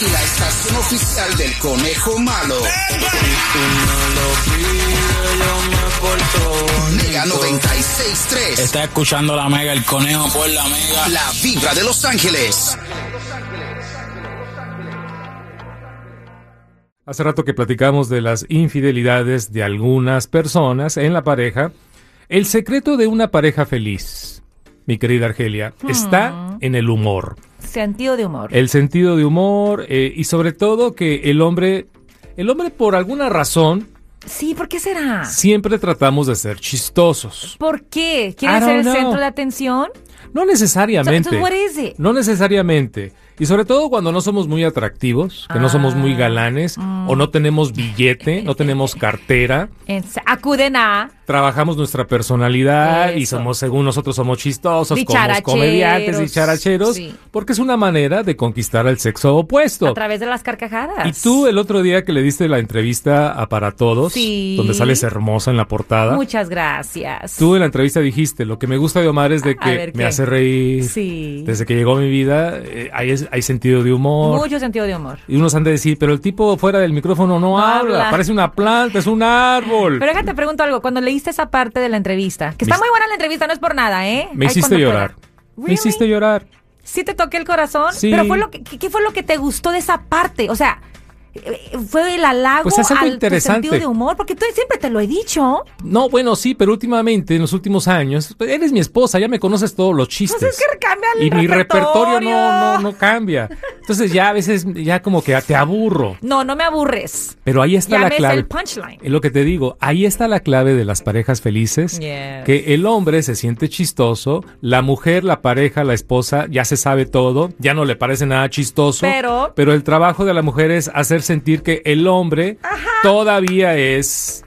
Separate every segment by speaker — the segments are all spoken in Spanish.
Speaker 1: Y la estación oficial del Conejo Malo. Mega 96.3.
Speaker 2: Está escuchando la Mega, el conejo por la Mega.
Speaker 1: La vibra de Los Ángeles.
Speaker 3: Hace rato que platicamos de las infidelidades de algunas personas en la pareja. El secreto de una pareja feliz, mi querida Argelia, está en el humor.
Speaker 4: Sentido de humor.
Speaker 3: El sentido de humor eh, y sobre todo que el hombre, el hombre por alguna razón,
Speaker 4: Sí, ¿por qué será?
Speaker 3: siempre tratamos de ser chistosos.
Speaker 4: ¿Por qué?
Speaker 3: I
Speaker 4: ¿Quieres
Speaker 3: don't
Speaker 4: ser el
Speaker 3: know.
Speaker 4: centro de atención?
Speaker 3: No necesariamente.
Speaker 4: So- so what is it?
Speaker 3: No necesariamente. Y sobre todo cuando no somos muy atractivos, que no somos
Speaker 4: Ah.
Speaker 3: muy galanes, o no tenemos billete, no tenemos cartera.
Speaker 4: En- acuden a
Speaker 3: trabajamos nuestra personalidad y somos, según nosotros, somos chistosos, como comediantes y characheros,
Speaker 4: Sí.
Speaker 3: porque es una manera de conquistar al sexo opuesto.
Speaker 4: a través de las carcajadas.
Speaker 3: Y tú el otro día que le diste la entrevista a Para Todos,
Speaker 4: Sí.
Speaker 3: donde sales hermosa en la portada,
Speaker 4: Muchas gracias.
Speaker 3: tú en la entrevista dijiste, lo que me gusta de Omar es de que
Speaker 4: ver,
Speaker 3: me hace reír.
Speaker 4: Sí.
Speaker 3: Desde que llegó a mi vida eh, hay, hay sentido de humor.
Speaker 4: Mucho sentido de humor.
Speaker 3: Y unos han de decir, pero el tipo fuera del micrófono no,
Speaker 4: No
Speaker 3: habla,
Speaker 4: habla.
Speaker 3: parece una planta, es un árbol.
Speaker 4: Pero déjate pregunto algo. Cuando leíste esa parte de la entrevista, que está muy buena la entrevista, no es por nada, ¿eh?
Speaker 3: me hiciste llorar. Me hiciste llorar.
Speaker 4: Sí te toqué el corazón.
Speaker 3: Sí.
Speaker 4: Pero fue lo que, ¿qué, fue lo que te gustó de esa parte? O sea, fue el halago
Speaker 3: Pues es algo
Speaker 4: al tu sentido de humor, porque tú siempre te lo he dicho.
Speaker 3: No, bueno, sí, pero últimamente, en los últimos años, pues, eres mi esposa, ya me conoces todos los chistes.
Speaker 4: Pues es que cambia el
Speaker 3: y mi repertorio no, no, no cambia. Entonces ya a veces, ya como que te aburro.
Speaker 4: No, no me aburres.
Speaker 3: Pero ahí está
Speaker 4: Ya
Speaker 3: la clave.
Speaker 4: el punchline.
Speaker 3: Es lo que te digo, ahí está la clave de las parejas felices.
Speaker 4: Yes.
Speaker 3: Que el hombre se siente chistoso, la mujer, la pareja, la esposa, ya se sabe todo, ya no le parece nada chistoso.
Speaker 4: Pero-
Speaker 3: pero el trabajo de la mujer es hacer sentir que el hombre todavía es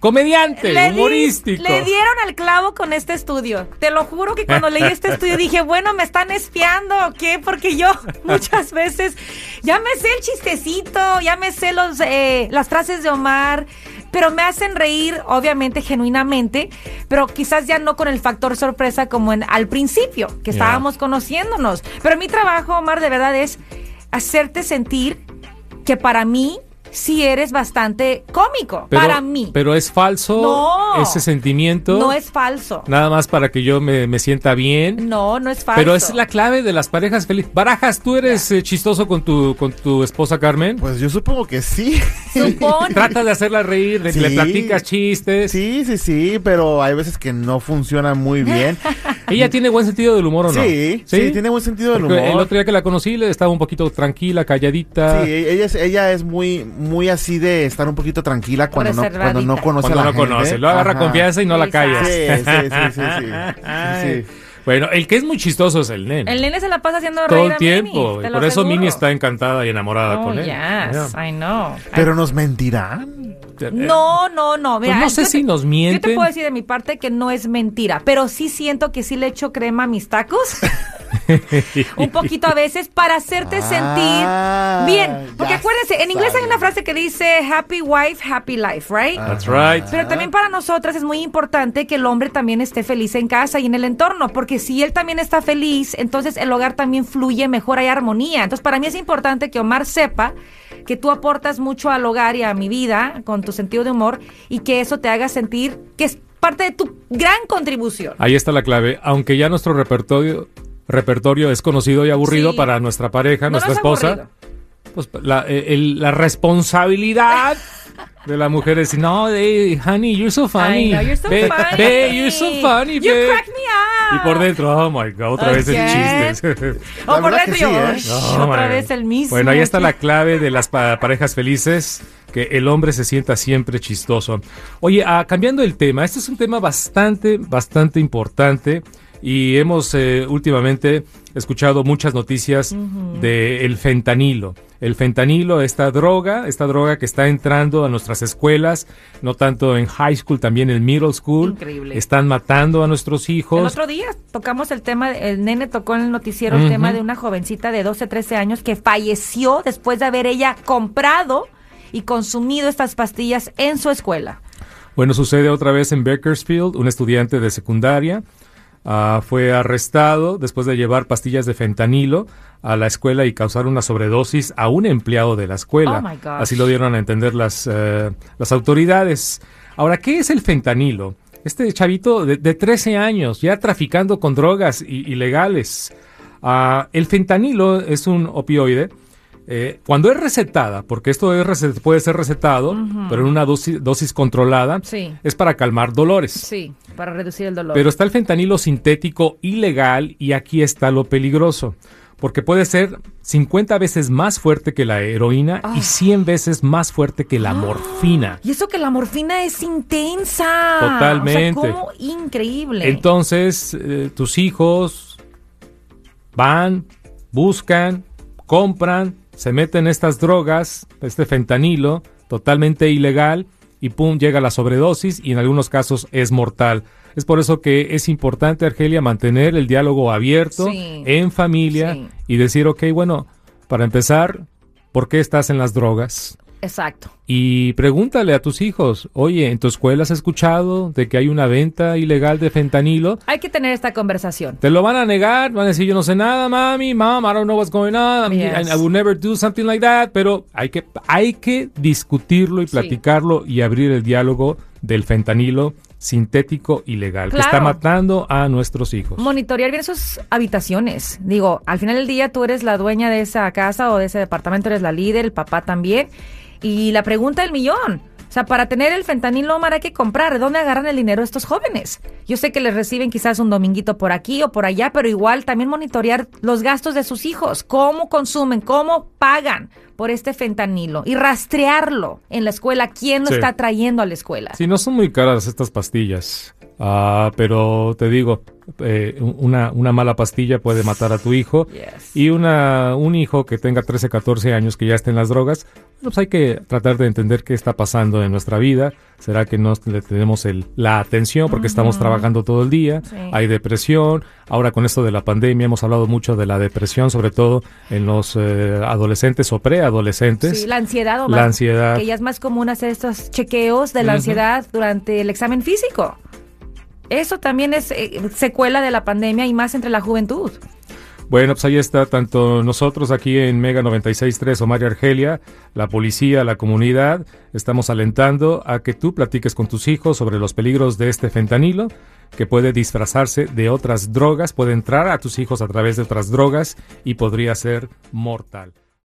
Speaker 3: comediante,
Speaker 4: Le di-
Speaker 3: humorístico.
Speaker 4: le dieron al clavo con este estudio. Te lo juro que cuando leí este estudio dije, bueno, me están espiando o qué, porque yo muchas veces ya me sé el chistecito, ya me sé los, eh, las frases de Omar, pero me hacen reír, obviamente, genuinamente, pero quizás ya no con el factor sorpresa como en, al principio, que estábamos conociéndonos. Pero mi trabajo, Omar, de verdad es hacerte sentir que para mí sí eres bastante cómico.
Speaker 3: Pero-
Speaker 4: para mí.
Speaker 3: Pero es falso
Speaker 4: No.
Speaker 3: ese sentimiento.
Speaker 4: No es falso.
Speaker 3: Nada más para que yo me, me sienta bien.
Speaker 4: No, no es falso.
Speaker 3: Pero es la clave de las parejas felices. Barajas, ¿tú eres eh, chistoso con tu, con tu esposa Carmen?
Speaker 5: Pues yo supongo que sí.
Speaker 4: Supone.
Speaker 3: Trata de hacerla reír, de le platicas chistes.
Speaker 5: Sí, sí, sí, pero hay veces que no funciona muy bien.
Speaker 3: ¿Ella tiene buen sentido del humor o no?
Speaker 5: Sí, sí, tiene buen sentido del
Speaker 3: Porque
Speaker 5: humor.
Speaker 3: El otro día que la conocí le estaba un poquito tranquila, calladita.
Speaker 5: Sí, ella es, ella es muy, muy así de estar un poquito tranquila cuando no, cuando no conoce
Speaker 3: Cuando
Speaker 5: a la
Speaker 3: no
Speaker 5: gente.
Speaker 3: conoce, lo agarra
Speaker 5: Ajá.
Speaker 3: confianza y no la callas.
Speaker 5: Sí, sí, sí, sí, sí.
Speaker 3: Ay.
Speaker 5: Sí, sí.
Speaker 3: Bueno, el que es muy chistoso es el nene.
Speaker 4: El nene se la pasa haciendo
Speaker 3: Todo
Speaker 4: reír
Speaker 3: el
Speaker 4: a
Speaker 3: tiempo.
Speaker 4: Mini, te
Speaker 3: y
Speaker 4: lo
Speaker 3: por eso. Mini está encantada y enamorada
Speaker 4: Oh,
Speaker 3: con él.
Speaker 4: yes,
Speaker 3: Yeah.
Speaker 4: I know.
Speaker 5: Pero nos mentirán.
Speaker 4: No, no, no. Mira,
Speaker 3: Pues no sé si
Speaker 4: te-
Speaker 3: nos
Speaker 4: Yo te
Speaker 3: mienten.
Speaker 4: puedo decir de mi parte que no es mentira, pero sí siento que sí le echo crema a mis tacos. un poquito a veces para hacerte
Speaker 5: Ah,
Speaker 4: sentir. En inglés hay una frase que dice happy wife, happy life, right?
Speaker 3: That's right.
Speaker 4: Pero también para nosotras es muy importante que el hombre también esté feliz en casa y en el entorno, porque si él también está feliz, entonces el hogar también fluye mejor, hay armonía. Entonces para mí es importante que Omar sepa que tú aportas mucho al hogar y a mi vida con tu sentido de humor y que eso te haga sentir que es parte de tu gran contribución.
Speaker 3: Ahí está la clave. Aunque ya nuestro repertorio, repertorio es conocido y aburrido
Speaker 4: Sí.
Speaker 3: para nuestra pareja,
Speaker 4: No,
Speaker 3: nuestra
Speaker 4: es
Speaker 3: esposa,
Speaker 4: aburrido.
Speaker 3: Pues la, eh, el- la responsabilidad de la mujer decir, no, hey, honey, you're so funny.
Speaker 4: I know, you're so funny.
Speaker 3: babe, you're so funny,
Speaker 4: You crack me up.
Speaker 3: Y por dentro, oh my god, otra vez el chiste.
Speaker 4: O por dentro yo,
Speaker 5: sí, ¿eh?
Speaker 4: "Ush,
Speaker 3: No,
Speaker 4: otra
Speaker 3: man.
Speaker 4: vez el mismo.
Speaker 3: Bueno, ahí está la clave de las pa- parejas felices, que el hombre se sienta siempre chistoso. Oye, ah, cambiando el tema, este es un tema bastante, bastante importante y hemos eh, últimamente escuchado muchas noticias del fentanilo. El fentanilo, esta droga, esta droga que está entrando a nuestras escuelas, no tanto en high school, también en middle school.
Speaker 4: Increíble.
Speaker 3: Están matando a nuestros hijos.
Speaker 4: El otro día tocamos el tema, el nene tocó en el noticiero el tema de una jovencita de 12, 13 años que falleció después de haber ella comprado y consumido estas pastillas en su escuela.
Speaker 3: Bueno, sucede otra vez en Bakersfield, un estudiante de secundaria ah, fue arrestado después de llevar pastillas de fentanilo a la escuela y causar una sobredosis a un empleado de la escuela.
Speaker 4: Oh.
Speaker 3: Así lo dieron a entender las, eh, las autoridades. Ahora, ¿qué es el fentanilo? Este chavito de, de 13 años, ya traficando con drogas ilegales. Ah, el fentanilo es un opioide. Eh, cuando es recetada, porque esto es puede ser recetado, pero en una dosis, dosis controlada,
Speaker 4: Sí.
Speaker 3: es para calmar dolores.
Speaker 4: Sí, para reducir el dolor.
Speaker 3: Pero está el fentanilo sintético ilegal y aquí está lo peligroso. Porque puede ser 50 veces más fuerte que la heroína
Speaker 4: Ah.
Speaker 3: y 100 veces más fuerte que la morfina.
Speaker 4: Y eso que la morfina es intensa.
Speaker 3: Totalmente.
Speaker 4: O sea, cómo increíble.
Speaker 3: Entonces, eh, tus hijos van, buscan, compran, se meten estas drogas, este fentanilo, totalmente ilegal, y pum, llega la sobredosis y en algunos casos es mortal. Es por eso que es importante, Argelia, mantener el diálogo abierto
Speaker 4: Sí.
Speaker 3: en familia
Speaker 4: Sí.
Speaker 3: y decir, ok, bueno, para empezar, ¿por qué estás en las drogas?
Speaker 4: Exacto.
Speaker 3: Y pregúntale a tus hijos, oye, ¿en tu escuela has escuchado de que hay una venta ilegal de fentanilo?
Speaker 4: Hay que tener esta conversación.
Speaker 3: Te lo van a negar, van a decir, yo no sé nada, mami, mom, I don't know what's going on, I,
Speaker 4: Yes.
Speaker 3: I will never do something like that, pero hay que, hay que discutirlo y
Speaker 4: Sí.
Speaker 3: platicarlo y abrir el diálogo del fentanilo sintético ilegal que está
Speaker 4: Claro.
Speaker 3: matando a nuestros hijos.
Speaker 4: Monitorear bien sus habitaciones. Digo, al final del día tú eres la dueña de esa casa o de ese departamento, eres la líder, el papá también. Y la pregunta del millón. O sea, para tener el fentanilo, Omar, hay que comprar. ¿De dónde agarran el dinero estos jóvenes? Yo sé que les reciben quizás un dominguito por aquí o por allá, pero igual también monitorear los gastos de sus hijos. Cómo consumen, cómo pagan por este fentanilo. Y rastrearlo en la escuela. ¿Quién lo
Speaker 3: Sí.
Speaker 4: está trayendo a la escuela?
Speaker 3: Sí, no son muy caras estas pastillas. Ah, pero te digo, eh, una, una mala pastilla puede matar a tu hijo.
Speaker 4: Yes.
Speaker 3: Y una, un hijo que tenga 13, 14 años que ya esté en las drogas, pues hay que tratar de entender qué está pasando en nuestra vida. ¿Será que no le tenemos el, la atención porque estamos trabajando todo el día?
Speaker 4: Sí.
Speaker 3: Hay depresión. Ahora con esto de la pandemia hemos hablado mucho de la depresión, sobre todo en los eh, adolescentes o preadolescentes.
Speaker 4: Sí, la ansiedad, Omar.
Speaker 3: La ansiedad.
Speaker 4: Que ya es más común hacer estos chequeos de la ansiedad durante el examen físico. Eso también es eh, secuela de la pandemia y más entre la juventud.
Speaker 3: Bueno, pues ahí está tanto nosotros aquí en Mega 96.3 Omar y Argelia, la policía, la comunidad, estamos alentando a que tú platiques con tus hijos sobre los peligros de este fentanilo, que puede disfrazarse de otras drogas, puede entrar a tus hijos a través de otras drogas y podría ser mortal.